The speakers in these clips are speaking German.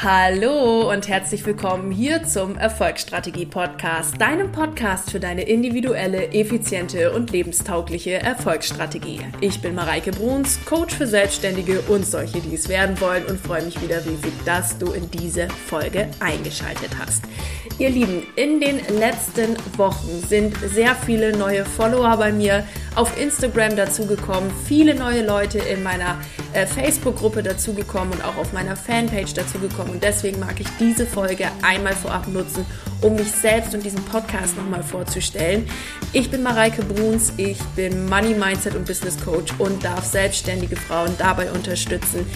Hallo und herzlich willkommen hier zum Erfolgsstrategie Podcast, deinem Podcast für deine individuelle, effiziente und lebenstaugliche Erfolgsstrategie. Ich bin Mareike Bruns, Coach für Selbstständige und solche, die es werden wollen und freue mich wieder riesig, dass du in diese Folge eingeschaltet hast. Ihr Lieben, in den letzten Wochen sind sehr viele neue Follower bei mir auf Instagram dazugekommen, viele neue Leute in meiner äh, Facebook-Gruppe dazugekommen und auch auf meiner Fanpage dazugekommen. Und deswegen mag ich diese Folge einmal vorab nutzen, um mich selbst und diesen Podcast nochmal vorzustellen. Ich bin Mareike Bruns, ich bin Money Mindset und Business Coach und darf selbstständige Frauen dabei unterstützen,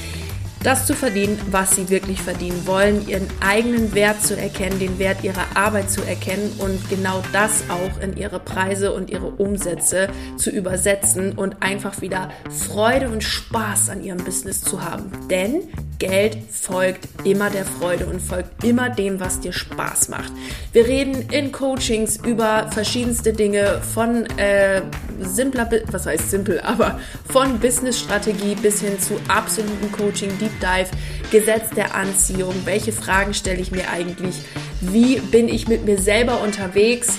das zu verdienen, was sie wirklich verdienen wollen, ihren eigenen Wert zu erkennen, den Wert ihrer Arbeit zu erkennen und genau das auch in ihre Preise und ihre Umsätze zu übersetzen und einfach wieder Freude und Spaß an ihrem Business zu haben. Denn Geld folgt immer der Freude und folgt immer dem, was dir Spaß macht. Wir reden in Coachings über verschiedenste Dinge von äh, simpler, was heißt simpel, aber von Business-Strategie bis hin zu absoluten Coaching, Deep Dive, Gesetz der Anziehung. Welche Fragen stelle ich mir eigentlich? Wie bin ich mit mir selber unterwegs?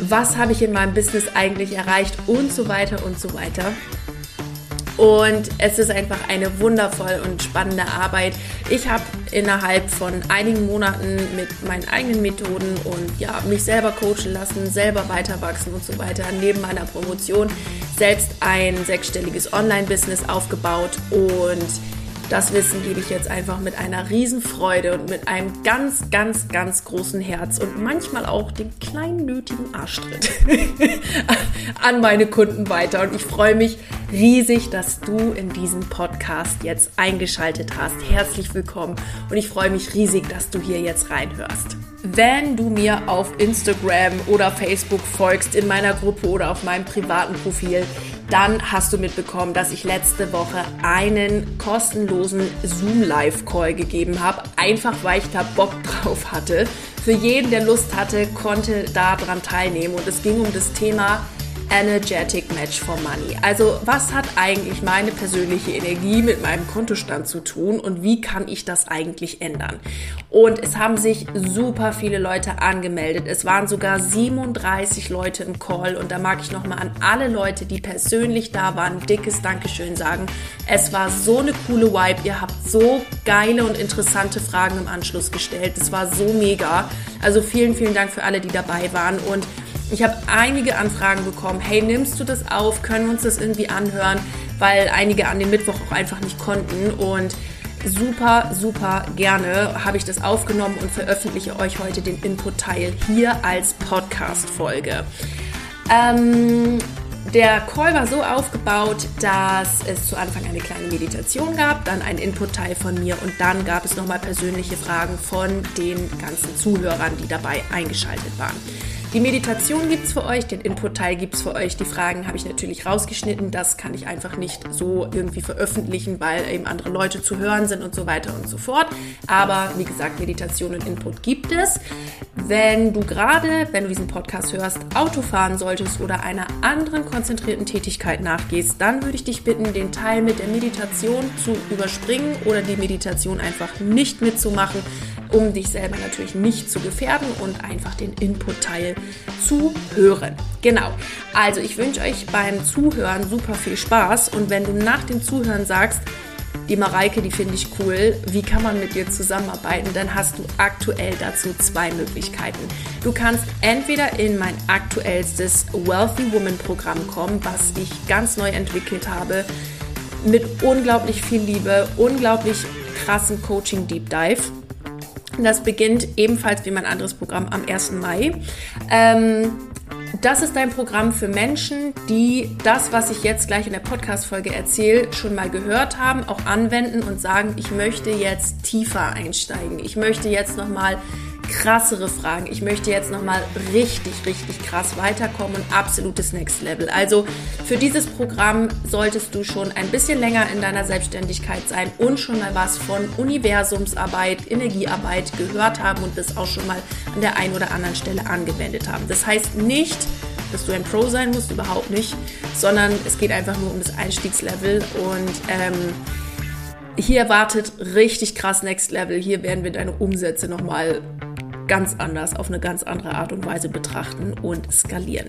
Was habe ich in meinem Business eigentlich erreicht? Und so weiter und so weiter. Und es ist einfach eine wundervoll und spannende Arbeit. Ich habe innerhalb von einigen Monaten mit meinen eigenen Methoden und ja, mich selber coachen lassen, selber weiter wachsen und so weiter, neben meiner Promotion selbst ein sechsstelliges Online-Business aufgebaut und das Wissen gebe ich jetzt einfach mit einer Riesenfreude und mit einem ganz, ganz, ganz großen Herz und manchmal auch dem kleinen nötigen Arschtritt an meine Kunden weiter. Und ich freue mich riesig, dass du in diesen Podcast jetzt eingeschaltet hast. Herzlich willkommen und ich freue mich riesig, dass du hier jetzt reinhörst. Wenn du mir auf Instagram oder Facebook folgst, in meiner Gruppe oder auf meinem privaten Profil, dann hast du mitbekommen, dass ich letzte Woche einen kostenlosen Zoom-Live-Call gegeben habe, einfach weil ich da Bock drauf hatte. Für jeden, der Lust hatte, konnte daran teilnehmen und es ging um das Thema Energetic Match for Money. Also was hat eigentlich meine persönliche Energie mit meinem Kontostand zu tun und wie kann ich das eigentlich ändern? Und es haben sich super viele Leute angemeldet. Es waren sogar 37 Leute im Call und da mag ich nochmal an alle Leute, die persönlich da waren, dickes Dankeschön sagen. Es war so eine coole Vibe. Ihr habt so geile und interessante Fragen im Anschluss gestellt. Es war so mega. Also vielen, vielen Dank für alle, die dabei waren und ich habe einige Anfragen bekommen, hey, nimmst du das auf? Können wir uns das irgendwie anhören? Weil einige an dem Mittwoch auch einfach nicht konnten und super, super gerne habe ich das aufgenommen und veröffentliche euch heute den Input-Teil hier als Podcast-Folge. Ähm, der Call war so aufgebaut, dass es zu Anfang eine kleine Meditation gab, dann ein Input-Teil von mir und dann gab es nochmal persönliche Fragen von den ganzen Zuhörern, die dabei eingeschaltet waren. Die Meditation gibt es für euch, den Input-Teil gibt es für euch. Die Fragen habe ich natürlich rausgeschnitten. Das kann ich einfach nicht so irgendwie veröffentlichen, weil eben andere Leute zu hören sind und so weiter und so fort. Aber wie gesagt, Meditation und Input gibt es. Wenn du gerade, wenn du diesen Podcast hörst, Auto fahren solltest oder einer anderen konzentrierten Tätigkeit nachgehst, dann würde ich dich bitten, den Teil mit der Meditation zu überspringen oder die Meditation einfach nicht mitzumachen um dich selber natürlich nicht zu gefährden und einfach den Input-Teil zu hören. Genau. Also ich wünsche euch beim Zuhören super viel Spaß und wenn du nach dem Zuhören sagst, die Mareike, die finde ich cool. Wie kann man mit dir zusammenarbeiten? Dann hast du aktuell dazu zwei Möglichkeiten. Du kannst entweder in mein aktuellstes Wealthy Woman Programm kommen, was ich ganz neu entwickelt habe, mit unglaublich viel Liebe, unglaublich krassen Coaching Deep Dive. Das beginnt ebenfalls wie mein anderes Programm am 1. Mai. Ähm, das ist ein Programm für Menschen, die das, was ich jetzt gleich in der Podcast-Folge erzähle, schon mal gehört haben, auch anwenden und sagen, ich möchte jetzt tiefer einsteigen. Ich möchte jetzt nochmal krassere Fragen. Ich möchte jetzt nochmal richtig, richtig krass weiterkommen und absolutes Next Level. Also für dieses Programm solltest du schon ein bisschen länger in deiner Selbstständigkeit sein und schon mal was von Universumsarbeit, Energiearbeit gehört haben und das auch schon mal an der einen oder anderen Stelle angewendet haben. Das heißt nicht, dass du ein Pro sein musst, überhaupt nicht, sondern es geht einfach nur um das Einstiegslevel und ähm, hier erwartet richtig krass Next Level. Hier werden wir deine Umsätze nochmal ganz anders, auf eine ganz andere Art und Weise betrachten und skalieren.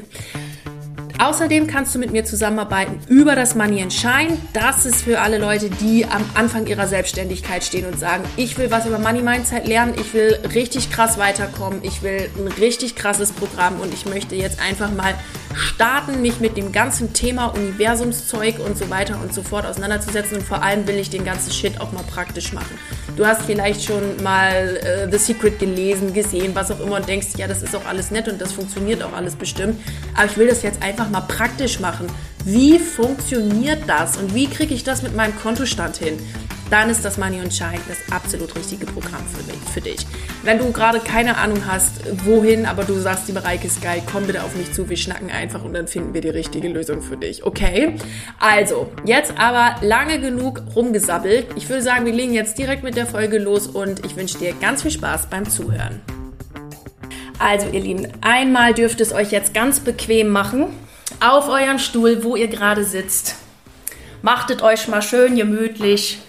Außerdem kannst du mit mir zusammenarbeiten über das Money and Shine. Das ist für alle Leute, die am Anfang ihrer Selbstständigkeit stehen und sagen, ich will was über Money Mindset lernen, ich will richtig krass weiterkommen, ich will ein richtig krasses Programm und ich möchte jetzt einfach mal starten, mich mit dem ganzen Thema Universumszeug und so weiter und so fort auseinanderzusetzen und vor allem will ich den ganzen Shit auch mal praktisch machen. Du hast vielleicht schon mal äh, The Secret gelesen, gesehen, was auch immer und denkst, ja, das ist auch alles nett und das funktioniert auch alles bestimmt, aber ich will das jetzt einfach mal praktisch machen. Wie funktioniert das und wie kriege ich das mit meinem Kontostand hin? dann ist das Money und Shine das absolut richtige Programm für, mich, für dich. Wenn du gerade keine Ahnung hast, wohin, aber du sagst, die Bereich ist geil, komm bitte auf mich zu, wir schnacken einfach und dann finden wir die richtige Lösung für dich, okay? Also, jetzt aber lange genug rumgesabbelt. Ich würde sagen, wir legen jetzt direkt mit der Folge los und ich wünsche dir ganz viel Spaß beim Zuhören. Also, ihr Lieben, einmal dürft es euch jetzt ganz bequem machen auf euren Stuhl, wo ihr gerade sitzt. Machtet euch mal schön gemütlich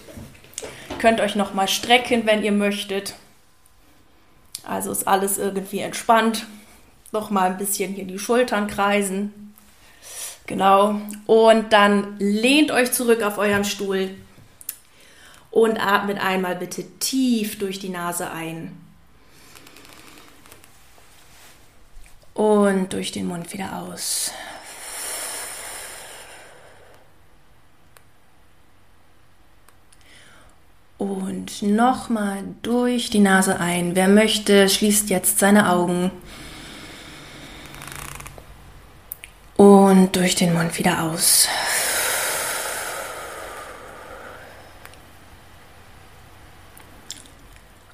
könnt euch noch mal strecken, wenn ihr möchtet. Also ist alles irgendwie entspannt. Noch mal ein bisschen hier die Schultern kreisen. Genau. Und dann lehnt euch zurück auf eurem Stuhl und atmet einmal bitte tief durch die Nase ein. Und durch den Mund wieder aus. Und nochmal durch die Nase ein. Wer möchte, schließt jetzt seine Augen. Und durch den Mund wieder aus.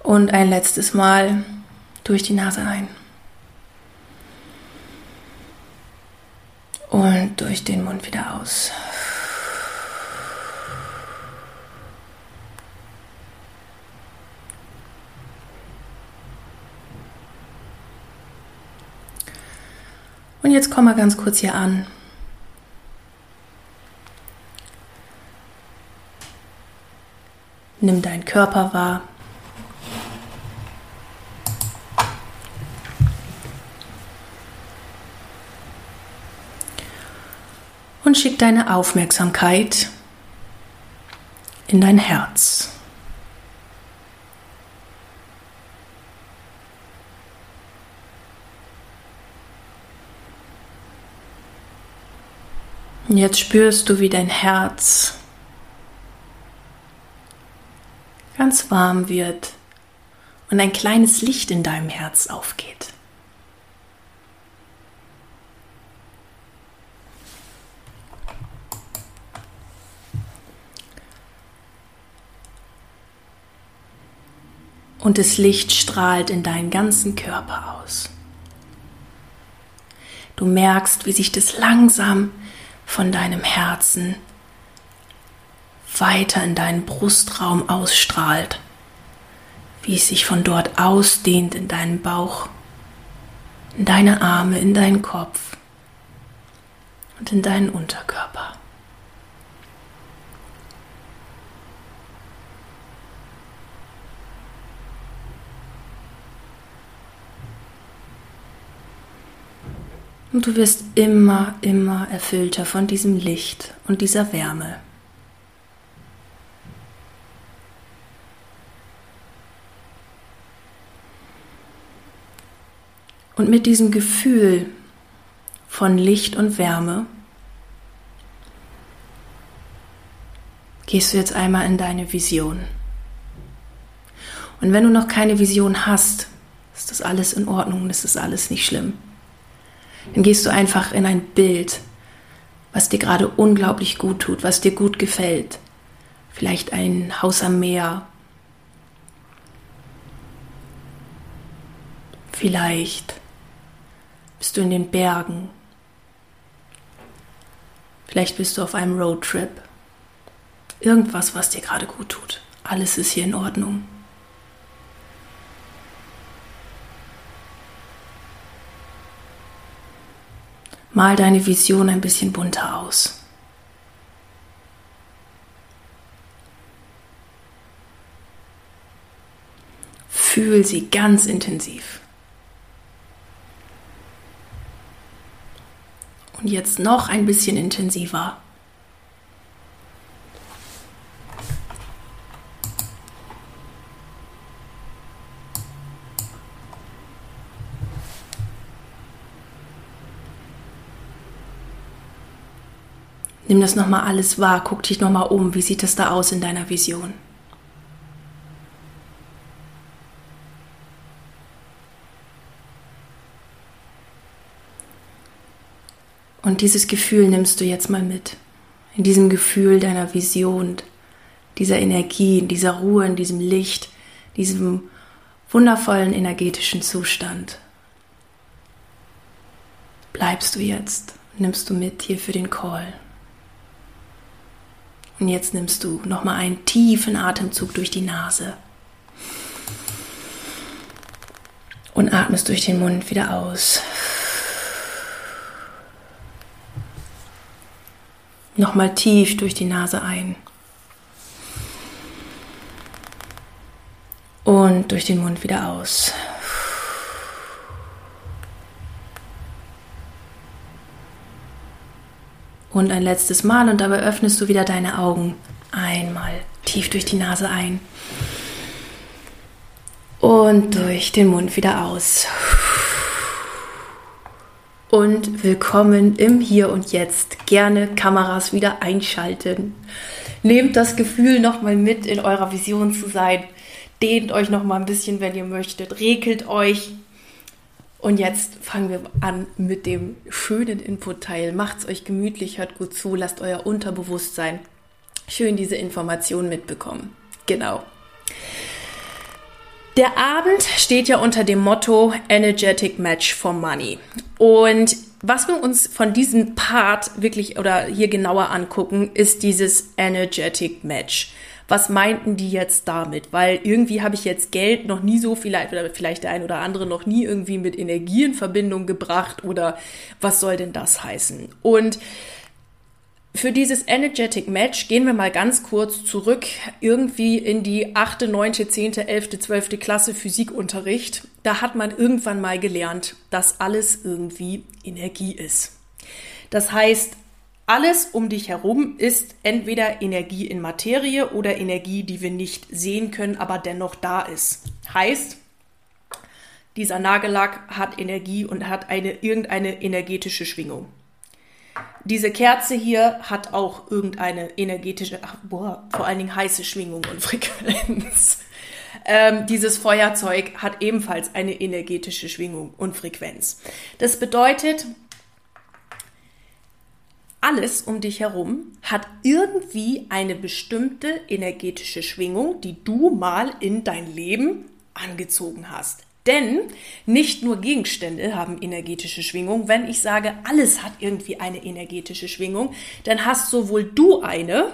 Und ein letztes Mal durch die Nase ein. Und durch den Mund wieder aus. Jetzt komm mal ganz kurz hier an. Nimm deinen Körper wahr. Und schick deine Aufmerksamkeit in dein Herz. Und jetzt spürst du, wie dein Herz ganz warm wird und ein kleines Licht in deinem Herz aufgeht. Und das Licht strahlt in deinen ganzen Körper aus. Du merkst, wie sich das langsam von deinem Herzen weiter in deinen Brustraum ausstrahlt, wie es sich von dort ausdehnt in deinen Bauch, in deine Arme, in deinen Kopf und in deinen Unterkörper. Und du wirst immer, immer erfüllter von diesem Licht und dieser Wärme. Und mit diesem Gefühl von Licht und Wärme gehst du jetzt einmal in deine Vision. Und wenn du noch keine Vision hast, ist das alles in Ordnung, das ist alles nicht schlimm dann gehst du einfach in ein Bild, was dir gerade unglaublich gut tut, was dir gut gefällt. Vielleicht ein Haus am Meer. Vielleicht bist du in den Bergen. Vielleicht bist du auf einem Roadtrip. Irgendwas, was dir gerade gut tut. Alles ist hier in Ordnung. mal deine Vision ein bisschen bunter aus. Fühl sie ganz intensiv. Und jetzt noch ein bisschen intensiver. Nimm das nochmal alles wahr, guck dich nochmal um, wie sieht es da aus in deiner Vision? Und dieses Gefühl nimmst du jetzt mal mit. In diesem Gefühl deiner Vision, dieser Energie, in dieser Ruhe, in diesem Licht, diesem wundervollen energetischen Zustand. Bleibst du jetzt, nimmst du mit hier für den Call. Und jetzt nimmst du nochmal einen tiefen Atemzug durch die Nase. Und atmest durch den Mund wieder aus. Nochmal tief durch die Nase ein. Und durch den Mund wieder aus. Und ein letztes Mal und dabei öffnest du wieder deine Augen. Einmal tief durch die Nase ein. Und durch den Mund wieder aus. Und willkommen im Hier und Jetzt. Gerne Kameras wieder einschalten. Nehmt das Gefühl nochmal mit, in eurer Vision zu sein. Dehnt euch nochmal ein bisschen, wenn ihr möchtet. Regelt euch. Und jetzt fangen wir an mit dem schönen Input-Teil. Macht's euch gemütlich, hört gut zu, lasst euer Unterbewusstsein schön diese Informationen mitbekommen. Genau. Der Abend steht ja unter dem Motto Energetic Match for Money. Und was wir uns von diesem Part wirklich oder hier genauer angucken, ist dieses Energetic Match was meinten die jetzt damit? Weil irgendwie habe ich jetzt Geld noch nie so vielleicht, oder vielleicht der ein oder andere noch nie irgendwie mit Energie in Verbindung gebracht oder was soll denn das heißen? Und für dieses Energetic Match gehen wir mal ganz kurz zurück irgendwie in die 8., 9., 10., 11., 12. Klasse Physikunterricht. Da hat man irgendwann mal gelernt, dass alles irgendwie Energie ist. Das heißt, alles um dich herum ist entweder Energie in Materie oder Energie, die wir nicht sehen können, aber dennoch da ist. Heißt, dieser Nagellack hat Energie und hat eine, irgendeine energetische Schwingung. Diese Kerze hier hat auch irgendeine energetische, ach, boah, vor allen Dingen heiße Schwingung und Frequenz. Ähm, dieses Feuerzeug hat ebenfalls eine energetische Schwingung und Frequenz. Das bedeutet, alles um dich herum hat irgendwie eine bestimmte energetische Schwingung, die du mal in dein Leben angezogen hast. Denn nicht nur Gegenstände haben energetische Schwingung. Wenn ich sage, alles hat irgendwie eine energetische Schwingung, dann hast sowohl du eine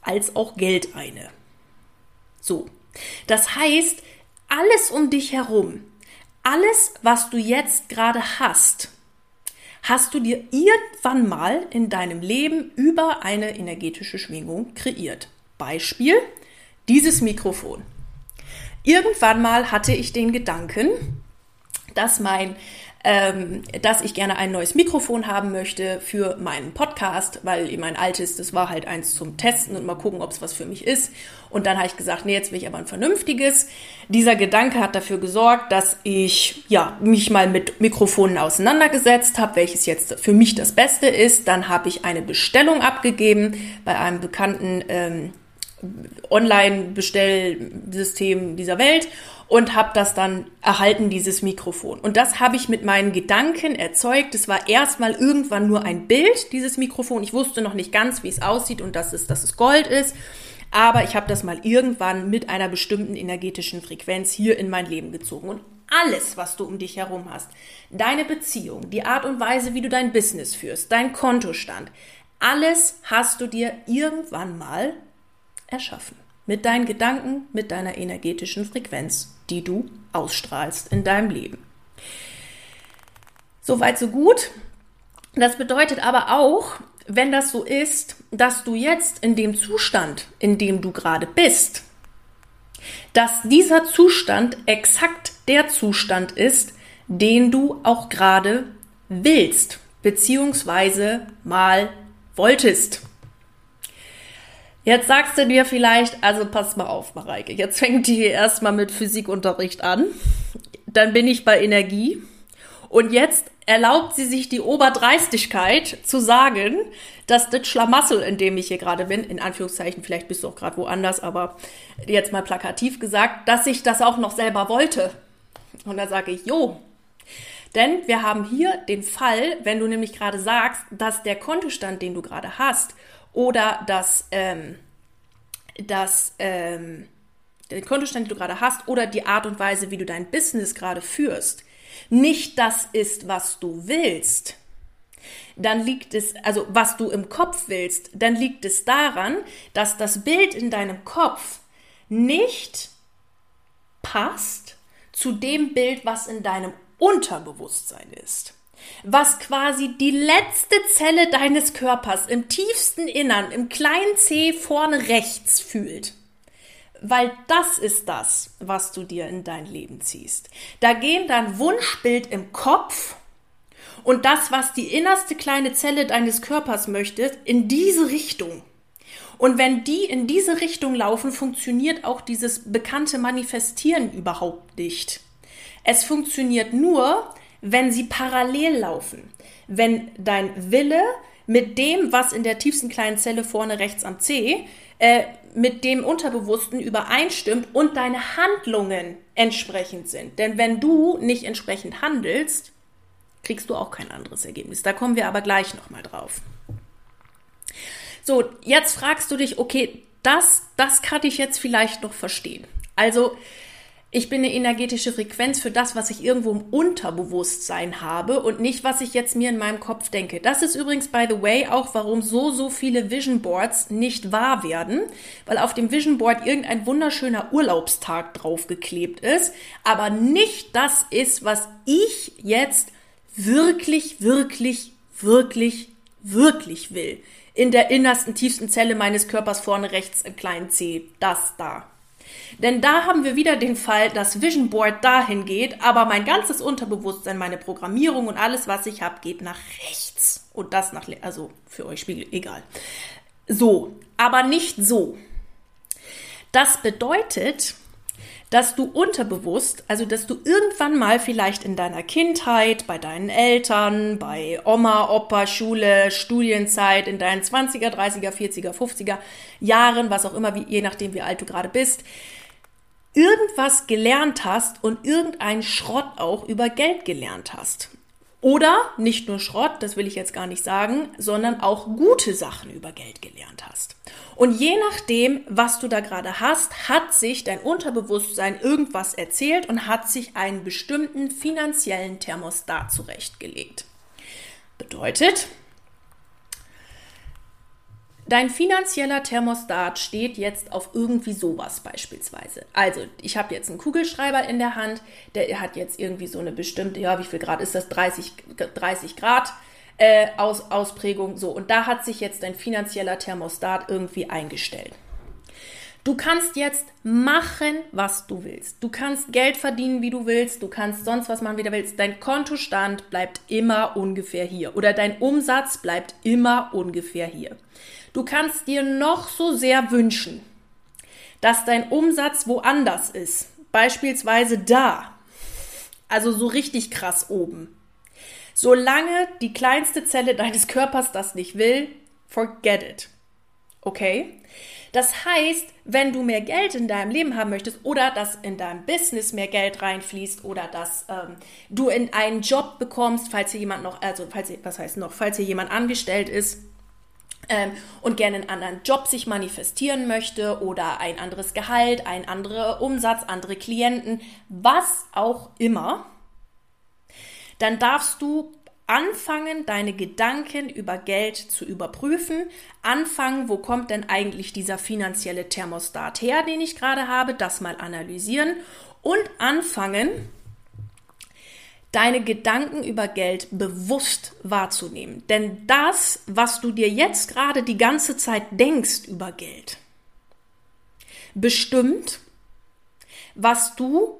als auch Geld eine. So. Das heißt, alles um dich herum, alles, was du jetzt gerade hast, hast du dir irgendwann mal in deinem Leben über eine energetische Schwingung kreiert. Beispiel, dieses Mikrofon. Irgendwann mal hatte ich den Gedanken, dass mein ähm, dass ich gerne ein neues Mikrofon haben möchte für meinen Podcast, weil mein altes, das war halt eins zum Testen und mal gucken, ob es was für mich ist. Und dann habe ich gesagt, nee, jetzt will ich aber ein vernünftiges. Dieser Gedanke hat dafür gesorgt, dass ich ja mich mal mit Mikrofonen auseinandergesetzt habe, welches jetzt für mich das Beste ist. Dann habe ich eine Bestellung abgegeben bei einem bekannten ähm, Online-Bestellsystem dieser Welt und habe das dann erhalten, dieses Mikrofon. Und das habe ich mit meinen Gedanken erzeugt. Es war erstmal irgendwann nur ein Bild, dieses Mikrofon. Ich wusste noch nicht ganz, wie es aussieht und dass es, dass es Gold ist. Aber ich habe das mal irgendwann mit einer bestimmten energetischen Frequenz hier in mein Leben gezogen. Und alles, was du um dich herum hast, deine Beziehung, die Art und Weise, wie du dein Business führst, dein Kontostand, alles hast du dir irgendwann mal erschaffen. Mit deinen Gedanken, mit deiner energetischen Frequenz die du ausstrahlst in deinem Leben. Soweit, so gut. Das bedeutet aber auch, wenn das so ist, dass du jetzt in dem Zustand, in dem du gerade bist, dass dieser Zustand exakt der Zustand ist, den du auch gerade willst, beziehungsweise mal wolltest. Jetzt sagst du dir vielleicht, also pass mal auf, Mareike, jetzt fängt die erstmal mit Physikunterricht an, dann bin ich bei Energie und jetzt erlaubt sie sich die Oberdreistigkeit zu sagen, dass das Schlamassel, in dem ich hier gerade bin, in Anführungszeichen, vielleicht bist du auch gerade woanders, aber jetzt mal plakativ gesagt, dass ich das auch noch selber wollte. Und da sage ich, jo. Denn wir haben hier den Fall, wenn du nämlich gerade sagst, dass der Kontostand, den du gerade hast, oder dass, ähm, dass ähm, den Kontostand, den du gerade hast, oder die Art und Weise, wie du dein Business gerade führst, nicht das ist, was du willst, dann liegt es, also was du im Kopf willst, dann liegt es daran, dass das Bild in deinem Kopf nicht passt zu dem Bild, was in deinem Unterbewusstsein ist. Was quasi die letzte Zelle deines Körpers im tiefsten Innern, im kleinen C vorne rechts fühlt. Weil das ist das, was du dir in dein Leben ziehst. Da gehen dein Wunschbild im Kopf und das, was die innerste kleine Zelle deines Körpers möchte, in diese Richtung. Und wenn die in diese Richtung laufen, funktioniert auch dieses bekannte Manifestieren überhaupt nicht. Es funktioniert nur, wenn sie parallel laufen. Wenn dein Wille mit dem, was in der tiefsten kleinen Zelle vorne rechts am C äh, mit dem Unterbewussten übereinstimmt und deine Handlungen entsprechend sind. Denn wenn du nicht entsprechend handelst, kriegst du auch kein anderes Ergebnis. Da kommen wir aber gleich nochmal drauf. So, jetzt fragst du dich, okay, das, das kann ich jetzt vielleicht noch verstehen. Also, ich bin eine energetische Frequenz für das, was ich irgendwo im Unterbewusstsein habe und nicht, was ich jetzt mir in meinem Kopf denke. Das ist übrigens, by the way, auch warum so, so viele Vision Boards nicht wahr werden, weil auf dem Vision Board irgendein wunderschöner Urlaubstag draufgeklebt ist, aber nicht das ist, was ich jetzt wirklich, wirklich, wirklich, wirklich will. In der innersten, tiefsten Zelle meines Körpers vorne rechts im kleinen C. Das da. Denn da haben wir wieder den Fall, dass Vision Board dahin geht, aber mein ganzes Unterbewusstsein, meine Programmierung und alles, was ich habe, geht nach rechts. Und das nach, also für euch Spiegel, egal. So, aber nicht so. Das bedeutet, dass du unterbewusst, also dass du irgendwann mal vielleicht in deiner Kindheit, bei deinen Eltern, bei Oma, Opa, Schule, Studienzeit, in deinen 20er, 30er, 40er, 50er Jahren, was auch immer, wie, je nachdem wie alt du gerade bist, irgendwas gelernt hast und irgendeinen Schrott auch über Geld gelernt hast. Oder nicht nur Schrott, das will ich jetzt gar nicht sagen, sondern auch gute Sachen über Geld gelernt hast. Und je nachdem, was du da gerade hast, hat sich dein Unterbewusstsein irgendwas erzählt und hat sich einen bestimmten finanziellen Thermostat zurechtgelegt. Bedeutet, Dein finanzieller Thermostat steht jetzt auf irgendwie sowas beispielsweise. Also, ich habe jetzt einen Kugelschreiber in der Hand, der hat jetzt irgendwie so eine bestimmte, ja, wie viel Grad ist das? 30, 30 Grad äh, Aus, Ausprägung. So, und da hat sich jetzt dein finanzieller Thermostat irgendwie eingestellt. Du kannst jetzt machen, was du willst. Du kannst Geld verdienen, wie du willst. Du kannst sonst was machen, wie du willst. Dein Kontostand bleibt immer ungefähr hier. Oder dein Umsatz bleibt immer ungefähr hier. Du kannst dir noch so sehr wünschen, dass dein Umsatz woanders ist. Beispielsweise da. Also so richtig krass oben. Solange die kleinste Zelle deines Körpers das nicht will, forget it. Okay? Das heißt, wenn du mehr Geld in deinem Leben haben möchtest oder dass in deinem Business mehr Geld reinfließt oder dass ähm, du in einen Job bekommst, falls hier jemand noch, also falls hier, was heißt noch, falls hier jemand angestellt ist, ähm, und gerne einen anderen Job sich manifestieren möchte oder ein anderes Gehalt, ein anderer Umsatz, andere Klienten, was auch immer, dann darfst du anfangen, deine Gedanken über Geld zu überprüfen, anfangen, wo kommt denn eigentlich dieser finanzielle Thermostat her, den ich gerade habe, das mal analysieren und anfangen, deine Gedanken über Geld bewusst wahrzunehmen. Denn das, was du dir jetzt gerade die ganze Zeit denkst über Geld, bestimmt, was du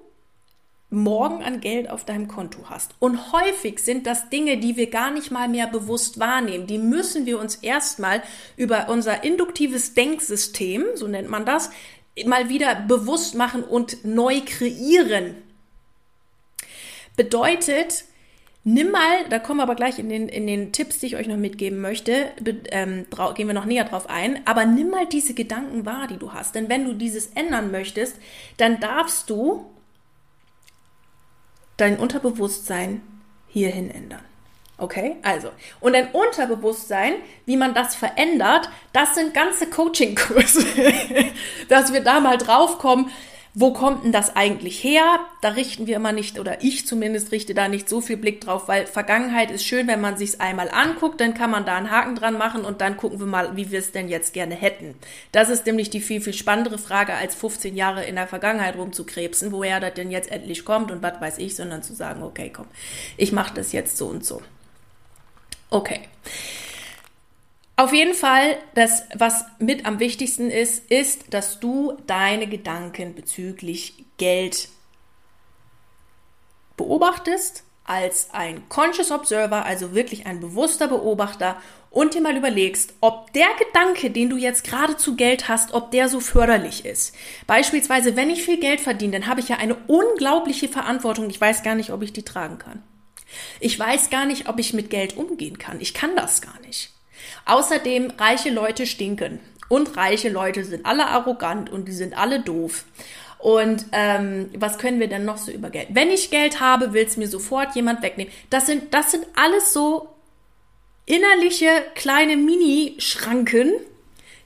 morgen an Geld auf deinem Konto hast. Und häufig sind das Dinge, die wir gar nicht mal mehr bewusst wahrnehmen. Die müssen wir uns erstmal über unser induktives Denksystem, so nennt man das, mal wieder bewusst machen und neu kreieren. Bedeutet, nimm mal, da kommen wir aber gleich in den, in den Tipps, die ich euch noch mitgeben möchte, ähm, gehen wir noch näher drauf ein, aber nimm mal diese Gedanken wahr, die du hast. Denn wenn du dieses ändern möchtest, dann darfst du dein Unterbewusstsein hierhin ändern. Okay, also. Und ein Unterbewusstsein, wie man das verändert, das sind ganze Coaching-Kurse, dass wir da mal draufkommen, wo kommt denn das eigentlich her? Da richten wir immer nicht, oder ich zumindest richte da nicht so viel Blick drauf, weil Vergangenheit ist schön, wenn man sich's einmal anguckt, dann kann man da einen Haken dran machen und dann gucken wir mal, wie wir es denn jetzt gerne hätten. Das ist nämlich die viel, viel spannendere Frage, als 15 Jahre in der Vergangenheit rumzukrebsen, woher das denn jetzt endlich kommt und was weiß ich, sondern zu sagen, okay, komm, ich mache das jetzt so und so. Okay. Auf jeden Fall, das, was mit am wichtigsten ist, ist, dass du deine Gedanken bezüglich Geld beobachtest als ein Conscious Observer, also wirklich ein bewusster Beobachter und dir mal überlegst, ob der Gedanke, den du jetzt gerade zu Geld hast, ob der so förderlich ist. Beispielsweise, wenn ich viel Geld verdiene, dann habe ich ja eine unglaubliche Verantwortung. Ich weiß gar nicht, ob ich die tragen kann. Ich weiß gar nicht, ob ich mit Geld umgehen kann. Ich kann das gar nicht. Außerdem, reiche Leute stinken. Und reiche Leute sind alle arrogant und die sind alle doof. Und ähm, was können wir denn noch so über Geld? Wenn ich Geld habe, will es mir sofort jemand wegnehmen. Das sind, das sind alles so innerliche kleine Mini-Schranken,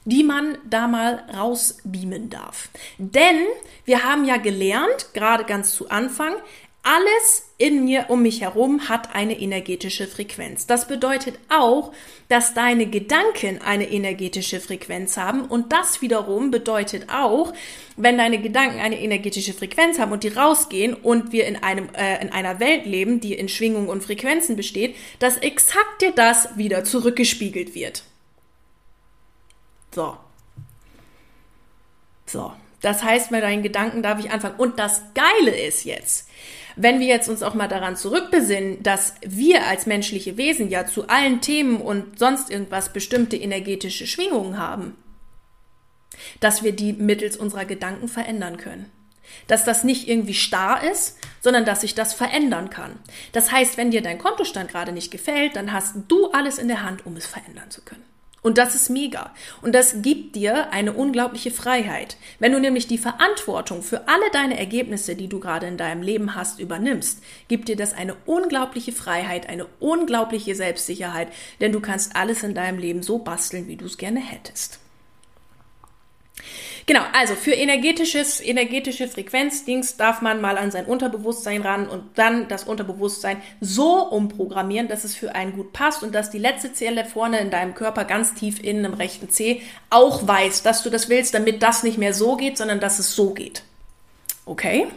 die man da mal rausbeamen darf. Denn wir haben ja gelernt, gerade ganz zu Anfang, alles in mir um mich herum hat eine energetische Frequenz. Das bedeutet auch, dass deine Gedanken eine energetische Frequenz haben und das wiederum bedeutet auch, wenn deine Gedanken eine energetische Frequenz haben und die rausgehen und wir in einem äh, in einer Welt leben, die in Schwingungen und Frequenzen besteht, dass exakt dir das wieder zurückgespiegelt wird. So. So. Das heißt, mit deinen Gedanken darf ich anfangen. Und das Geile ist jetzt, wenn wir jetzt uns auch mal daran zurückbesinnen, dass wir als menschliche Wesen ja zu allen Themen und sonst irgendwas bestimmte energetische Schwingungen haben, dass wir die mittels unserer Gedanken verändern können. Dass das nicht irgendwie starr ist, sondern dass sich das verändern kann. Das heißt, wenn dir dein Kontostand gerade nicht gefällt, dann hast du alles in der Hand, um es verändern zu können. Und das ist mega. Und das gibt dir eine unglaubliche Freiheit. Wenn du nämlich die Verantwortung für alle deine Ergebnisse, die du gerade in deinem Leben hast, übernimmst, gibt dir das eine unglaubliche Freiheit, eine unglaubliche Selbstsicherheit, denn du kannst alles in deinem Leben so basteln, wie du es gerne hättest. Genau, also für energetisches, energetische Frequenzdings darf man mal an sein Unterbewusstsein ran und dann das Unterbewusstsein so umprogrammieren, dass es für einen gut passt und dass die letzte Zelle vorne in deinem Körper ganz tief innen im rechten C auch weiß, dass du das willst, damit das nicht mehr so geht, sondern dass es so geht. Okay?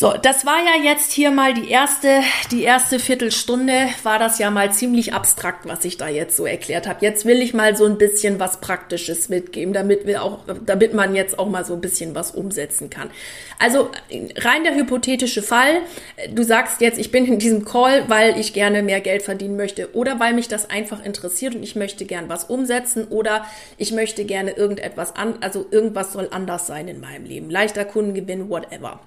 So, das war ja jetzt hier mal die erste, die erste Viertelstunde, war das ja mal ziemlich abstrakt, was ich da jetzt so erklärt habe. Jetzt will ich mal so ein bisschen was Praktisches mitgeben, damit wir auch, damit man jetzt auch mal so ein bisschen was umsetzen kann. Also rein der hypothetische Fall, du sagst jetzt, ich bin in diesem Call, weil ich gerne mehr Geld verdienen möchte oder weil mich das einfach interessiert und ich möchte gern was umsetzen oder ich möchte gerne irgendetwas an, also irgendwas soll anders sein in meinem Leben. Leichter Kundengewinn, whatever.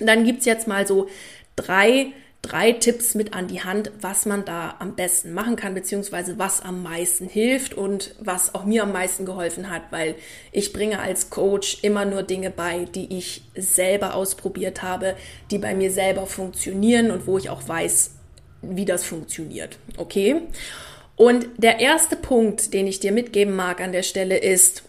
Dann gibt's jetzt mal so drei, drei Tipps mit an die Hand, was man da am besten machen kann, beziehungsweise was am meisten hilft und was auch mir am meisten geholfen hat, weil ich bringe als Coach immer nur Dinge bei, die ich selber ausprobiert habe, die bei mir selber funktionieren und wo ich auch weiß, wie das funktioniert. Okay? Und der erste Punkt, den ich dir mitgeben mag an der Stelle ist,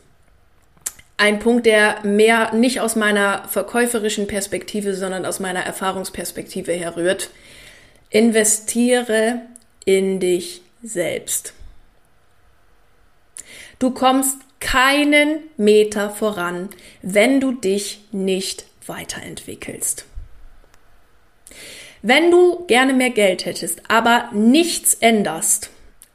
ein Punkt, der mehr nicht aus meiner verkäuferischen Perspektive, sondern aus meiner Erfahrungsperspektive herrührt. Investiere in dich selbst. Du kommst keinen Meter voran, wenn du dich nicht weiterentwickelst. Wenn du gerne mehr Geld hättest, aber nichts änderst,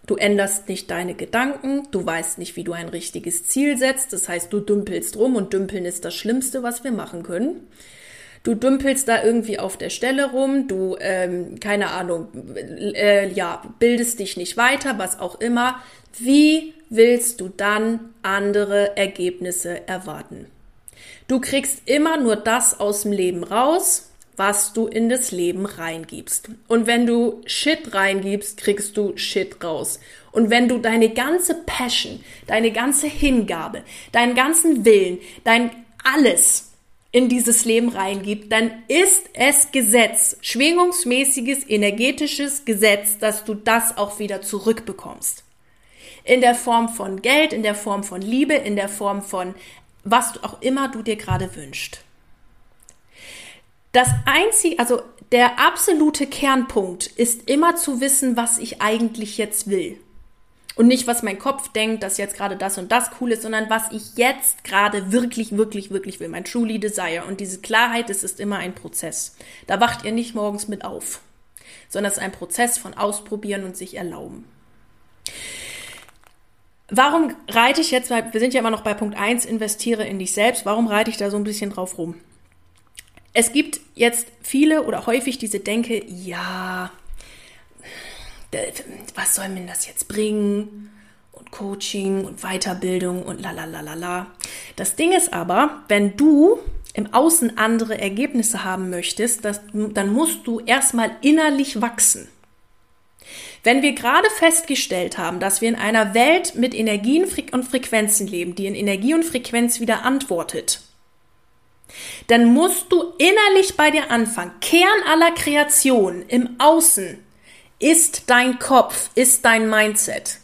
Du änderst nicht deine Gedanken, du weißt nicht, wie du ein richtiges Ziel setzt, das heißt, du dümpelst rum und dümpeln ist das Schlimmste, was wir machen können. Du dümpelst da irgendwie auf der Stelle rum, du, ähm, keine Ahnung, äh, ja, bildest dich nicht weiter, was auch immer. Wie willst du dann andere Ergebnisse erwarten? Du kriegst immer nur das aus dem Leben raus, was du in das Leben reingibst. Und wenn du Shit reingibst, kriegst du Shit raus. Und wenn du deine ganze Passion, deine ganze Hingabe, deinen ganzen Willen, dein alles in dieses Leben reingibst, dann ist es Gesetz, schwingungsmäßiges, energetisches Gesetz, dass du das auch wieder zurückbekommst. In der Form von Geld, in der Form von Liebe, in der Form von was auch immer du dir gerade wünschst. Das einzige, also der absolute Kernpunkt ist immer zu wissen, was ich eigentlich jetzt will. Und nicht, was mein Kopf denkt, dass jetzt gerade das und das cool ist, sondern was ich jetzt gerade wirklich, wirklich, wirklich will. Mein truly desire. Und diese Klarheit, das ist immer ein Prozess. Da wacht ihr nicht morgens mit auf, sondern es ist ein Prozess von Ausprobieren und sich erlauben. Warum reite ich jetzt, weil wir sind ja immer noch bei Punkt 1, investiere in dich selbst, warum reite ich da so ein bisschen drauf rum? Es gibt jetzt viele oder häufig diese Denke, ja, was soll mir das jetzt bringen? Und Coaching und Weiterbildung und la la la la la. Das Ding ist aber, wenn du im Außen andere Ergebnisse haben möchtest, das, dann musst du erstmal innerlich wachsen. Wenn wir gerade festgestellt haben, dass wir in einer Welt mit Energien und Frequenzen leben, die in Energie und Frequenz wieder antwortet, dann musst du innerlich bei dir anfangen. Kern aller Kreation im Außen ist dein Kopf, ist dein Mindset.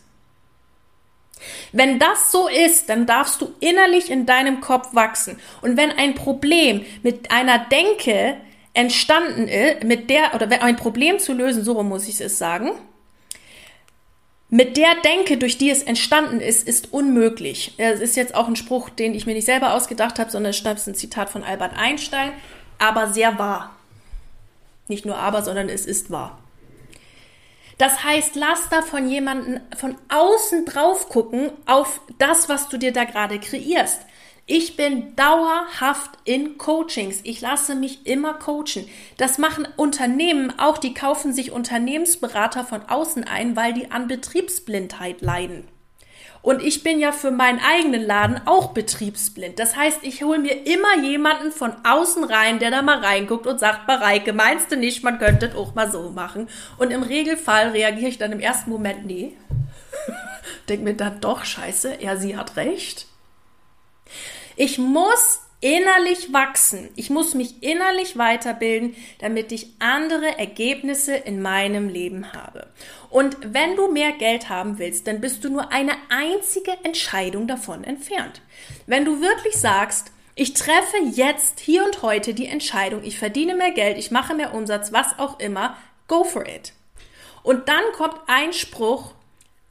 Wenn das so ist, dann darfst du innerlich in deinem Kopf wachsen. Und wenn ein Problem mit einer Denke entstanden ist, mit der, oder wenn ein Problem zu lösen, so muss ich es sagen, mit der Denke, durch die es entstanden ist, ist unmöglich. Es ist jetzt auch ein Spruch, den ich mir nicht selber ausgedacht habe, sondern es ist ein Zitat von Albert Einstein, aber sehr wahr. Nicht nur aber, sondern es ist wahr. Das heißt, lass da von jemandem von außen drauf gucken auf das, was du dir da gerade kreierst. Ich bin dauerhaft in Coachings. Ich lasse mich immer coachen. Das machen Unternehmen auch, die kaufen sich Unternehmensberater von außen ein, weil die an Betriebsblindheit leiden. Und ich bin ja für meinen eigenen Laden auch betriebsblind. Das heißt, ich hole mir immer jemanden von außen rein, der da mal reinguckt und sagt, Mareike, meinst du nicht, man könnte es auch mal so machen? Und im Regelfall reagiere ich dann im ersten Moment, nee. Denk mir dann doch, scheiße, ja, sie hat recht. Ich muss innerlich wachsen. Ich muss mich innerlich weiterbilden, damit ich andere Ergebnisse in meinem Leben habe. Und wenn du mehr Geld haben willst, dann bist du nur eine einzige Entscheidung davon entfernt. Wenn du wirklich sagst, ich treffe jetzt, hier und heute die Entscheidung, ich verdiene mehr Geld, ich mache mehr Umsatz, was auch immer, go for it. Und dann kommt ein Spruch,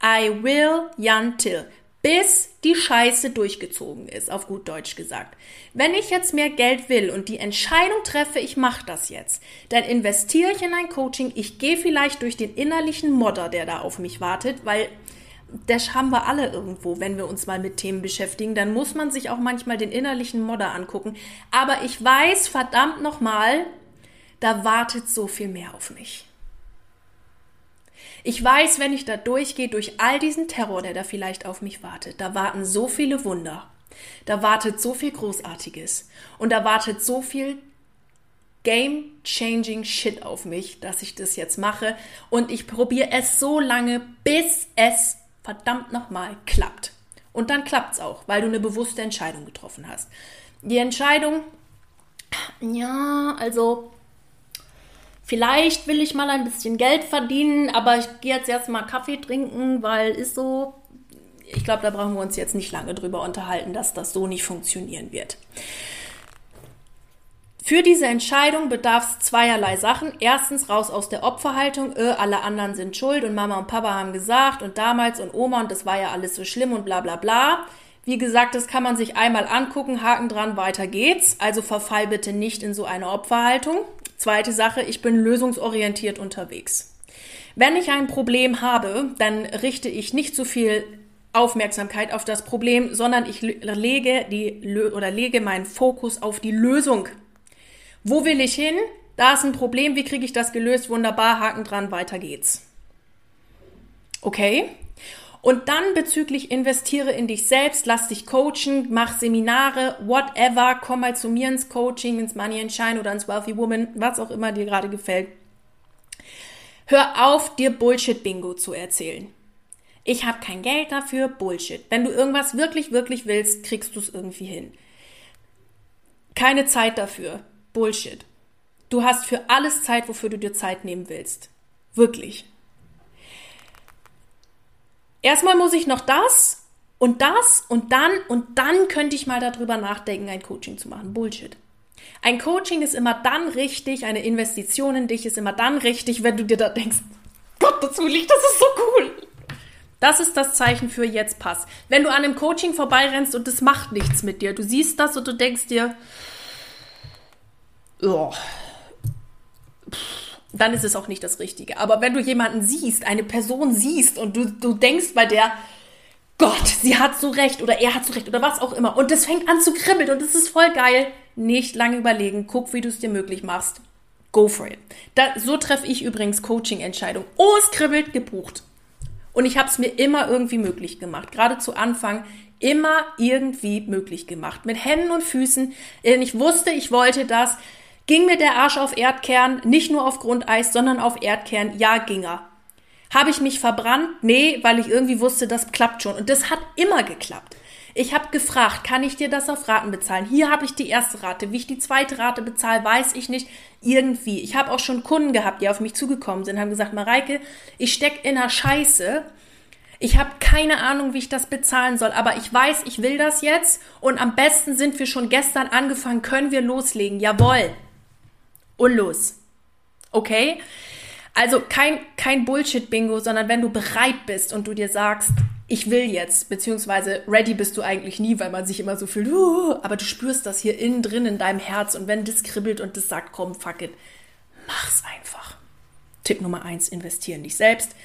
I will until bis die Scheiße durchgezogen ist, auf gut Deutsch gesagt. Wenn ich jetzt mehr Geld will und die Entscheidung treffe, ich mache das jetzt, dann investiere ich in ein Coaching, ich gehe vielleicht durch den innerlichen Modder, der da auf mich wartet, weil das haben wir alle irgendwo, wenn wir uns mal mit Themen beschäftigen, dann muss man sich auch manchmal den innerlichen Modder angucken. Aber ich weiß verdammt nochmal, da wartet so viel mehr auf mich. Ich weiß, wenn ich da durchgehe, durch all diesen Terror, der da vielleicht auf mich wartet, da warten so viele Wunder. Da wartet so viel Großartiges. Und da wartet so viel game-changing Shit auf mich, dass ich das jetzt mache. Und ich probiere es so lange, bis es verdammt nochmal klappt. Und dann klappt es auch, weil du eine bewusste Entscheidung getroffen hast. Die Entscheidung, ja, also Vielleicht will ich mal ein bisschen Geld verdienen, aber ich gehe jetzt erstmal Kaffee trinken, weil ist so. Ich glaube, da brauchen wir uns jetzt nicht lange drüber unterhalten, dass das so nicht funktionieren wird. Für diese Entscheidung bedarf es zweierlei Sachen. Erstens raus aus der Opferhaltung, äh, alle anderen sind schuld und Mama und Papa haben gesagt und damals und Oma und das war ja alles so schlimm und bla bla bla. Wie gesagt, das kann man sich einmal angucken, Haken dran, weiter geht's. Also verfall bitte nicht in so eine Opferhaltung. Zweite Sache, ich bin lösungsorientiert unterwegs. Wenn ich ein Problem habe, dann richte ich nicht so viel Aufmerksamkeit auf das Problem, sondern ich lege die oder lege meinen Fokus auf die Lösung. Wo will ich hin? Da ist ein Problem, wie kriege ich das gelöst? Wunderbar, Haken dran, weiter geht's. Okay? Und dann bezüglich investiere in dich selbst, lass dich coachen, mach Seminare, whatever, komm mal zu mir ins Coaching, ins Money and Shine oder ins Wealthy Woman, was auch immer dir gerade gefällt. Hör auf, dir Bullshit-Bingo zu erzählen. Ich habe kein Geld dafür, Bullshit. Wenn du irgendwas wirklich, wirklich willst, kriegst du es irgendwie hin. Keine Zeit dafür, Bullshit. Du hast für alles Zeit, wofür du dir Zeit nehmen willst. Wirklich. Erstmal muss ich noch das und das und dann und dann könnte ich mal darüber nachdenken, ein Coaching zu machen. Bullshit. Ein Coaching ist immer dann richtig, eine Investition in dich ist immer dann richtig, wenn du dir da denkst, Gott, dazu liegt, das ist so cool. Das ist das Zeichen für jetzt pass. Wenn du an einem Coaching vorbeirennst und es macht nichts mit dir, du siehst das und du denkst dir, oh, dann ist es auch nicht das Richtige. Aber wenn du jemanden siehst, eine Person siehst und du, du denkst bei der, Gott, sie hat so recht oder er hat so recht oder was auch immer und das fängt an zu kribbeln und es ist voll geil, nicht lange überlegen, guck, wie du es dir möglich machst. Go for it. Da, so treffe ich übrigens Coaching-Entscheidungen. Oh, es kribbelt, gebucht. Und ich habe es mir immer irgendwie möglich gemacht. Gerade zu Anfang immer irgendwie möglich gemacht. Mit Händen und Füßen. Ich wusste, ich wollte das. Ging mir der Arsch auf Erdkern, nicht nur auf Grundeis, sondern auf Erdkern? Ja, ging er. Habe ich mich verbrannt? Nee, weil ich irgendwie wusste, das klappt schon. Und das hat immer geklappt. Ich habe gefragt, kann ich dir das auf Raten bezahlen? Hier habe ich die erste Rate. Wie ich die zweite Rate bezahle, weiß ich nicht. Irgendwie. Ich habe auch schon Kunden gehabt, die auf mich zugekommen sind, haben gesagt, Mareike, ich steck in einer Scheiße. Ich habe keine Ahnung, wie ich das bezahlen soll, aber ich weiß, ich will das jetzt und am besten sind wir schon gestern angefangen, können wir loslegen. Jawohl. Und los. Okay? Also kein, kein Bullshit-Bingo, sondern wenn du bereit bist und du dir sagst, ich will jetzt, beziehungsweise ready bist du eigentlich nie, weil man sich immer so fühlt, uh, aber du spürst das hier innen drin in deinem Herz und wenn das kribbelt und das sagt, komm, fuck it, mach's einfach. Tipp Nummer eins, investiere in dich selbst.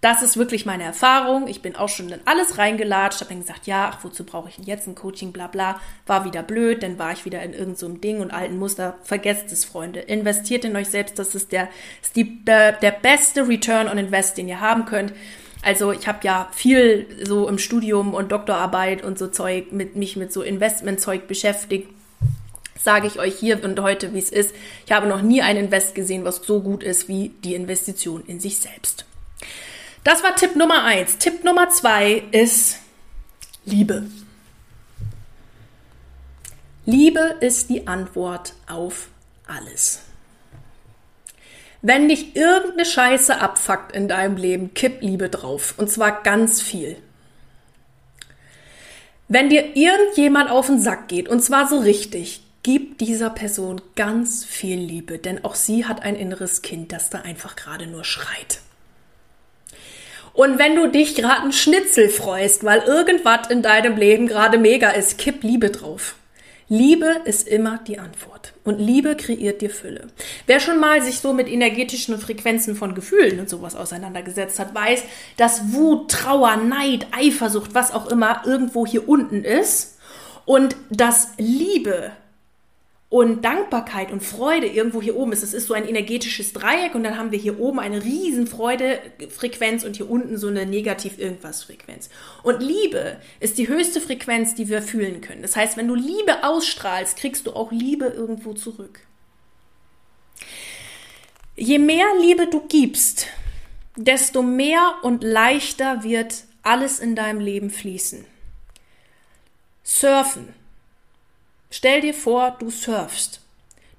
Das ist wirklich meine Erfahrung. Ich bin auch schon in alles reingelatscht, habe dann gesagt, ja, ach, wozu brauche ich denn jetzt ein Coaching, bla bla. War wieder blöd, dann war ich wieder in irgendeinem so Ding und alten Muster. Vergesst es, Freunde. Investiert in euch selbst, das ist der, ist die, der, der beste Return on Invest, den ihr haben könnt. Also ich habe ja viel so im Studium und Doktorarbeit und so Zeug mit mich mit so Investmentzeug beschäftigt. Sage ich euch hier und heute, wie es ist. Ich habe noch nie ein Invest gesehen, was so gut ist wie die Investition in sich selbst. Das war Tipp Nummer eins. Tipp Nummer zwei ist Liebe. Liebe ist die Antwort auf alles. Wenn dich irgendeine Scheiße abfuckt in deinem Leben, kipp Liebe drauf. Und zwar ganz viel. Wenn dir irgendjemand auf den Sack geht, und zwar so richtig, gib dieser Person ganz viel Liebe, denn auch sie hat ein inneres Kind, das da einfach gerade nur schreit. Und wenn du dich gerade einen Schnitzel freust, weil irgendwas in deinem Leben gerade mega ist, kipp Liebe drauf. Liebe ist immer die Antwort. Und Liebe kreiert dir Fülle. Wer schon mal sich so mit energetischen Frequenzen von Gefühlen und sowas auseinandergesetzt hat, weiß, dass Wut, Trauer, Neid, Eifersucht, was auch immer irgendwo hier unten ist. Und dass Liebe und Dankbarkeit und Freude irgendwo hier oben ist. Es ist so ein energetisches Dreieck und dann haben wir hier oben eine riesen Freude-Frequenz und hier unten so eine Negativ-Irgendwas-Frequenz. Und Liebe ist die höchste Frequenz, die wir fühlen können. Das heißt, wenn du Liebe ausstrahlst, kriegst du auch Liebe irgendwo zurück. Je mehr Liebe du gibst, desto mehr und leichter wird alles in deinem Leben fließen. Surfen Stell dir vor, du surfst.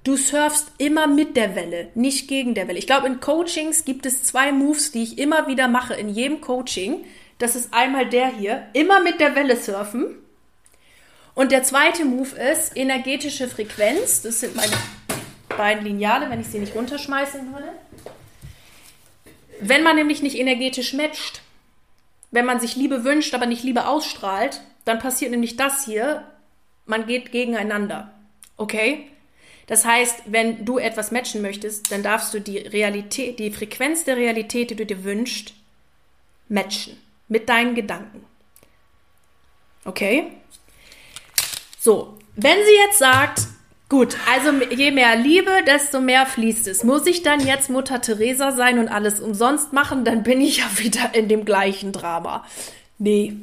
Du surfst immer mit der Welle, nicht gegen der Welle. Ich glaube, in Coachings gibt es zwei Moves, die ich immer wieder mache in jedem Coaching. Das ist einmal der hier, immer mit der Welle surfen. Und der zweite Move ist energetische Frequenz. Das sind meine beiden Lineale, wenn ich sie nicht runterschmeißen würde. Wenn man nämlich nicht energetisch matcht, wenn man sich Liebe wünscht, aber nicht Liebe ausstrahlt, dann passiert nämlich das hier man geht gegeneinander. Okay? Das heißt, wenn du etwas matchen möchtest, dann darfst du die Realität, die Frequenz der Realität, die du dir wünschst, matchen mit deinen Gedanken. Okay? So, wenn sie jetzt sagt, gut, also je mehr Liebe, desto mehr fließt es. Muss ich dann jetzt Mutter Teresa sein und alles umsonst machen, dann bin ich ja wieder in dem gleichen Drama. Nee,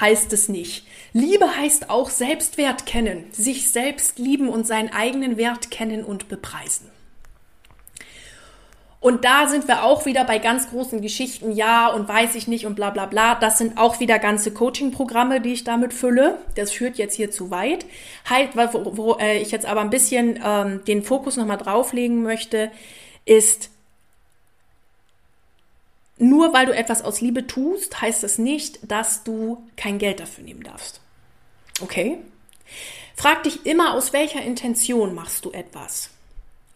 heißt es nicht. Liebe heißt auch Selbstwert kennen, sich selbst lieben und seinen eigenen Wert kennen und bepreisen. Und da sind wir auch wieder bei ganz großen Geschichten, ja und weiß ich nicht und bla bla bla. Das sind auch wieder ganze Coaching-Programme, die ich damit fülle. Das führt jetzt hier zu weit. Halt, wo, wo äh, ich jetzt aber ein bisschen ähm, den Fokus nochmal drauflegen möchte, ist, nur weil du etwas aus Liebe tust, heißt das nicht, dass du kein Geld dafür nehmen darfst. Okay? Frag dich immer, aus welcher Intention machst du etwas?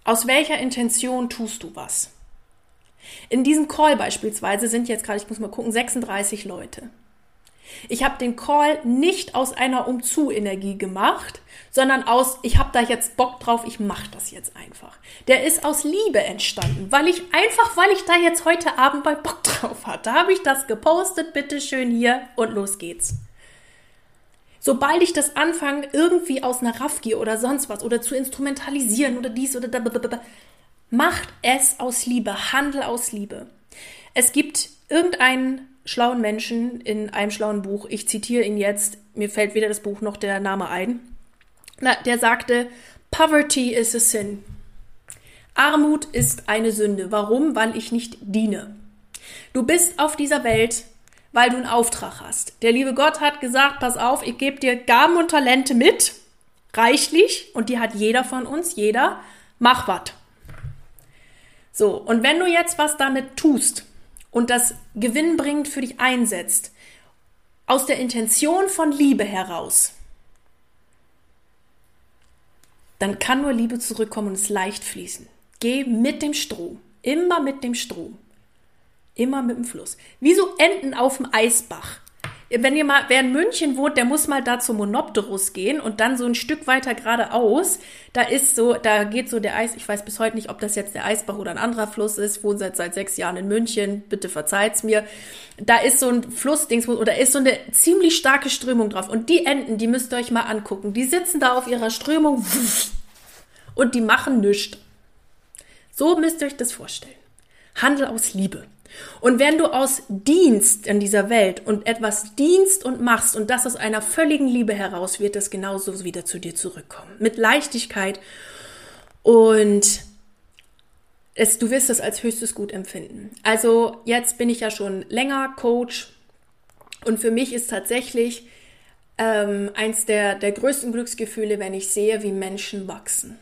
Aus welcher Intention tust du was? In diesem Call beispielsweise sind jetzt gerade, ich muss mal gucken, 36 Leute. Ich habe den Call nicht aus einer Umzu-Energie gemacht, sondern aus, ich habe da jetzt Bock drauf, ich mache das jetzt einfach. Der ist aus Liebe entstanden, weil ich einfach, weil ich da jetzt heute Abend bei Bock drauf hatte, habe ich das gepostet, bitteschön hier und los geht's. Sobald ich das anfange, irgendwie aus einer Raffgier oder sonst was oder zu instrumentalisieren oder dies oder da, Macht es aus Liebe, handel aus Liebe. Es gibt irgendeinen schlauen Menschen in einem schlauen Buch, ich zitiere ihn jetzt, mir fällt weder das Buch noch der Name ein, na, der sagte, Poverty is a sin. Armut ist eine Sünde. Warum? Weil ich nicht diene. Du bist auf dieser Welt, weil du einen Auftrag hast. Der liebe Gott hat gesagt, pass auf, ich gebe dir Gaben und Talente mit, reichlich, und die hat jeder von uns, jeder, mach was. So, und wenn du jetzt was damit tust und das gewinnbringend für dich einsetzt, aus der Intention von Liebe heraus, dann kann nur Liebe zurückkommen und es leicht fließen. Geh mit dem Strom, immer mit dem Strom, immer mit dem Fluss. Wie so Enten auf dem Eisbach wenn ihr mal, wer in München wohnt, der muss mal da zum Monopterus gehen und dann so ein Stück weiter geradeaus. Da ist so, da geht so der Eis, ich weiß bis heute nicht, ob das jetzt der Eisbach oder ein anderer Fluss ist, wohne seit, seit sechs Jahren in München, bitte verzeiht's mir. Da ist so ein Flussdings, oder ist so eine ziemlich starke Strömung drauf. Und die Enten, die müsst ihr euch mal angucken. Die sitzen da auf ihrer Strömung und die machen nichts. So müsst ihr euch das vorstellen. Handel aus Liebe. Und wenn du aus Dienst in dieser Welt und etwas dienst und machst und das aus einer völligen Liebe heraus, wird das genauso wieder zu dir zurückkommen. Mit Leichtigkeit und es, du wirst es als höchstes Gut empfinden. Also jetzt bin ich ja schon länger Coach und für mich ist tatsächlich ähm, eins der, der größten Glücksgefühle, wenn ich sehe, wie Menschen wachsen.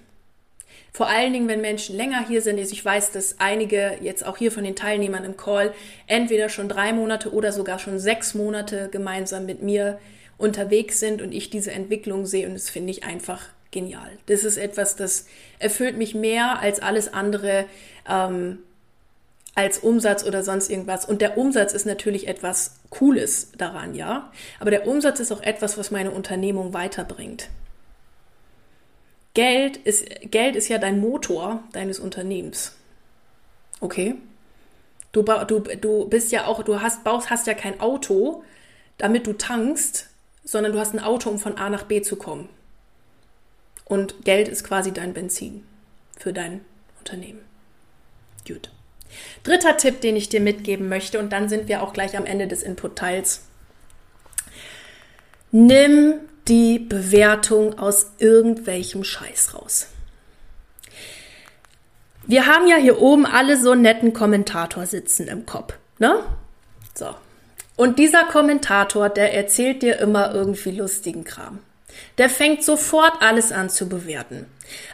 Vor allen Dingen, wenn Menschen länger hier sind. Ich weiß, dass einige jetzt auch hier von den Teilnehmern im Call entweder schon drei Monate oder sogar schon sechs Monate gemeinsam mit mir unterwegs sind und ich diese Entwicklung sehe und das finde ich einfach genial. Das ist etwas, das erfüllt mich mehr als alles andere, ähm, als Umsatz oder sonst irgendwas. Und der Umsatz ist natürlich etwas Cooles daran, ja. Aber der Umsatz ist auch etwas, was meine Unternehmung weiterbringt. Geld ist, Geld ist ja dein Motor deines Unternehmens. Okay? Du, du, du bist ja auch, du hast, baust, hast ja kein Auto, damit du tankst, sondern du hast ein Auto, um von A nach B zu kommen. Und Geld ist quasi dein Benzin für dein Unternehmen. Gut. Dritter Tipp, den ich dir mitgeben möchte, und dann sind wir auch gleich am Ende des Input-Teils. Nimm die Bewertung aus irgendwelchem Scheiß raus. Wir haben ja hier oben alle so einen netten Kommentator sitzen im Kopf, ne? So. Und dieser Kommentator, der erzählt dir immer irgendwie lustigen Kram. Der fängt sofort alles an zu bewerten.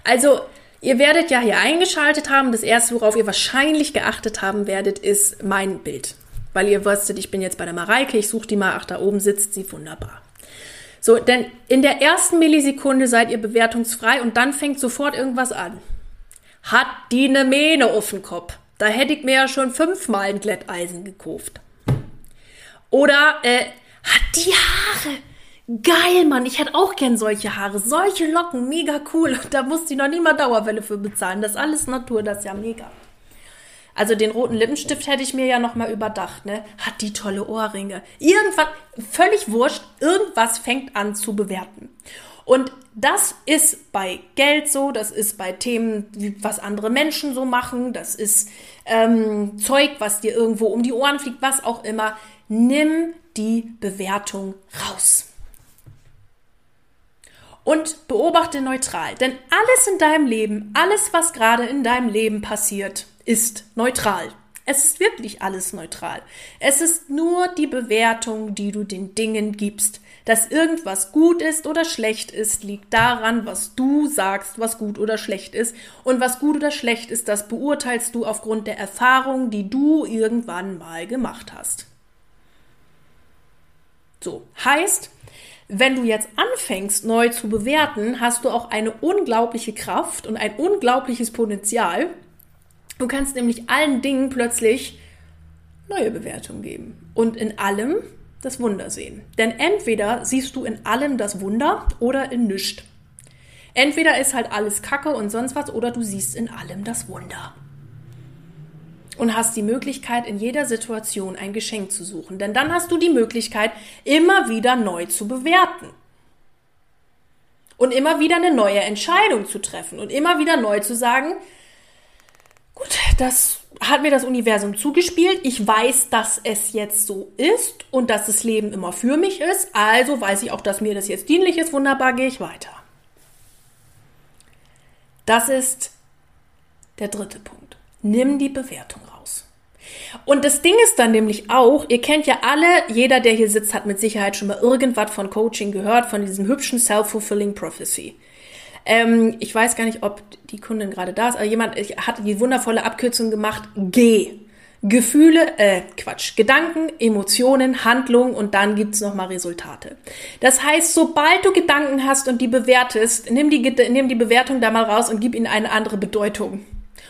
Also, ihr werdet ja hier eingeschaltet haben. Das erste, worauf ihr wahrscheinlich geachtet haben werdet, ist mein Bild. Weil ihr wusstet, ich bin jetzt bei der Mareike, ich suche die mal, ach, da oben sitzt sie wunderbar. So, denn in der ersten Millisekunde seid ihr bewertungsfrei und dann fängt sofort irgendwas an. Hat die ne Mähne auf dem Kopf? Da hätte ich mir ja schon fünfmal ein Glätteisen gekauft. Oder äh, hat die Haare geil, Mann, ich hätte auch gern solche Haare, solche Locken, mega cool. Da musste ich noch nie mal Dauerwelle für bezahlen. Das ist alles Natur, das ist ja mega. Also den roten Lippenstift hätte ich mir ja noch mal überdacht, ne? Hat die tolle Ohrringe. Irgendwann, völlig wurscht, irgendwas fängt an zu bewerten. Und das ist bei Geld so, das ist bei Themen, was andere Menschen so machen, das ist ähm, Zeug, was dir irgendwo um die Ohren fliegt, was auch immer. Nimm die Bewertung raus. Und beobachte neutral, denn alles in deinem Leben, alles, was gerade in deinem Leben passiert, ist neutral. Es ist wirklich alles neutral. Es ist nur die Bewertung, die du den Dingen gibst. Dass irgendwas gut ist oder schlecht ist, liegt daran, was du sagst, was gut oder schlecht ist. Und was gut oder schlecht ist, das beurteilst du aufgrund der Erfahrung, die du irgendwann mal gemacht hast. So, heißt, wenn du jetzt anfängst, neu zu bewerten, hast du auch eine unglaubliche Kraft und ein unglaubliches Potenzial. Du kannst nämlich allen Dingen plötzlich neue Bewertungen geben und in allem das Wunder sehen. Denn entweder siehst du in allem das Wunder oder in nichts. Entweder ist halt alles Kacke und sonst was oder du siehst in allem das Wunder. Und hast die Möglichkeit, in jeder Situation ein Geschenk zu suchen. Denn dann hast du die Möglichkeit, immer wieder neu zu bewerten. Und immer wieder eine neue Entscheidung zu treffen. Und immer wieder neu zu sagen, gut, das hat mir das Universum zugespielt. Ich weiß, dass es jetzt so ist und dass das Leben immer für mich ist. Also weiß ich auch, dass mir das jetzt dienlich ist. Wunderbar, gehe ich weiter. Das ist der dritte Punkt. Nimm die Bewertung raus. Und das Ding ist dann nämlich auch, ihr kennt ja alle, jeder, der hier sitzt, hat mit Sicherheit schon mal irgendwas von Coaching gehört, von diesem hübschen Self-Fulfilling Prophecy. Ähm, ich weiß gar nicht, ob die Kundin gerade da ist, aber jemand hat die wundervolle Abkürzung gemacht, G. Gefühle, äh, Quatsch, Gedanken, Emotionen, Handlungen und dann gibt's nochmal Resultate. Das heißt, sobald du Gedanken hast und die bewertest, nimm die, nimm die Bewertung da mal raus und gib ihnen eine andere Bedeutung.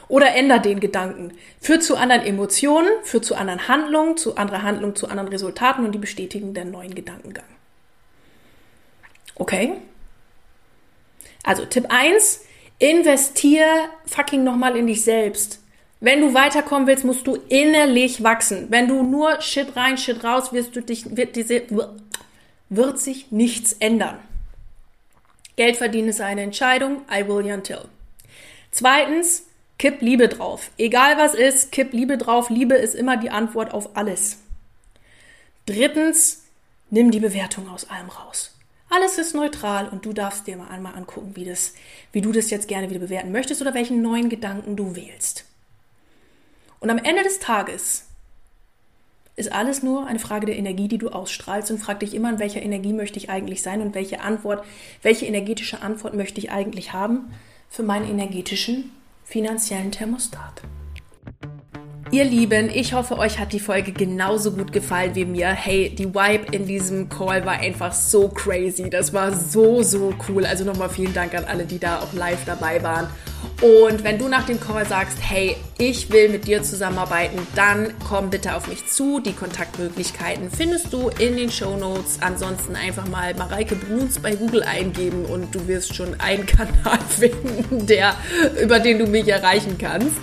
Oder änder den Gedanken. Führt zu anderen Emotionen, führt zu anderen Handlungen, zu anderer Handlung, zu anderen Resultaten und die bestätigen den neuen Gedankengang. Okay? Also Tipp 1, investier fucking nochmal in dich selbst. Wenn du weiterkommen willst, musst du innerlich wachsen. Wenn du nur Shit rein, Shit raus, wirst du dich, wird diese, wird sich nichts ändern. Geld verdienen ist eine Entscheidung. I will until. Zweitens, kipp Liebe drauf. Egal was ist, kipp Liebe drauf. Liebe ist immer die Antwort auf alles. Drittens, nimm die Bewertung aus allem raus. Alles ist neutral und du darfst dir mal einmal angucken, wie, das, wie du das jetzt gerne wieder bewerten möchtest oder welchen neuen Gedanken du wählst. Und am Ende des Tages ist alles nur eine Frage der Energie, die du ausstrahlst und frag dich immer, in welcher Energie möchte ich eigentlich sein und welche Antwort, welche energetische Antwort möchte ich eigentlich haben für meinen energetischen finanziellen Thermostat. Ihr Lieben, ich hoffe, euch hat die Folge genauso gut gefallen wie mir. Hey, die Vibe in diesem Call war einfach so crazy. Das war so, so cool. Also nochmal vielen Dank an alle, die da auch live dabei waren. Und wenn du nach dem Call sagst, hey, ich will mit dir zusammenarbeiten, dann komm bitte auf mich zu. Die Kontaktmöglichkeiten findest du in den Show Notes. Ansonsten einfach mal Mareike Bruns bei Google eingeben und du wirst schon einen Kanal finden, der, über den du mich erreichen kannst.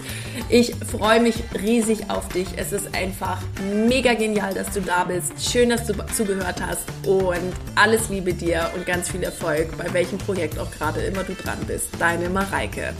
Ich freue mich riesig auf dich. Es ist einfach mega genial, dass du da bist. Schön, dass du zugehört hast und alles Liebe dir und ganz viel Erfolg bei welchem Projekt auch gerade immer du dran bist. Deine Mareike.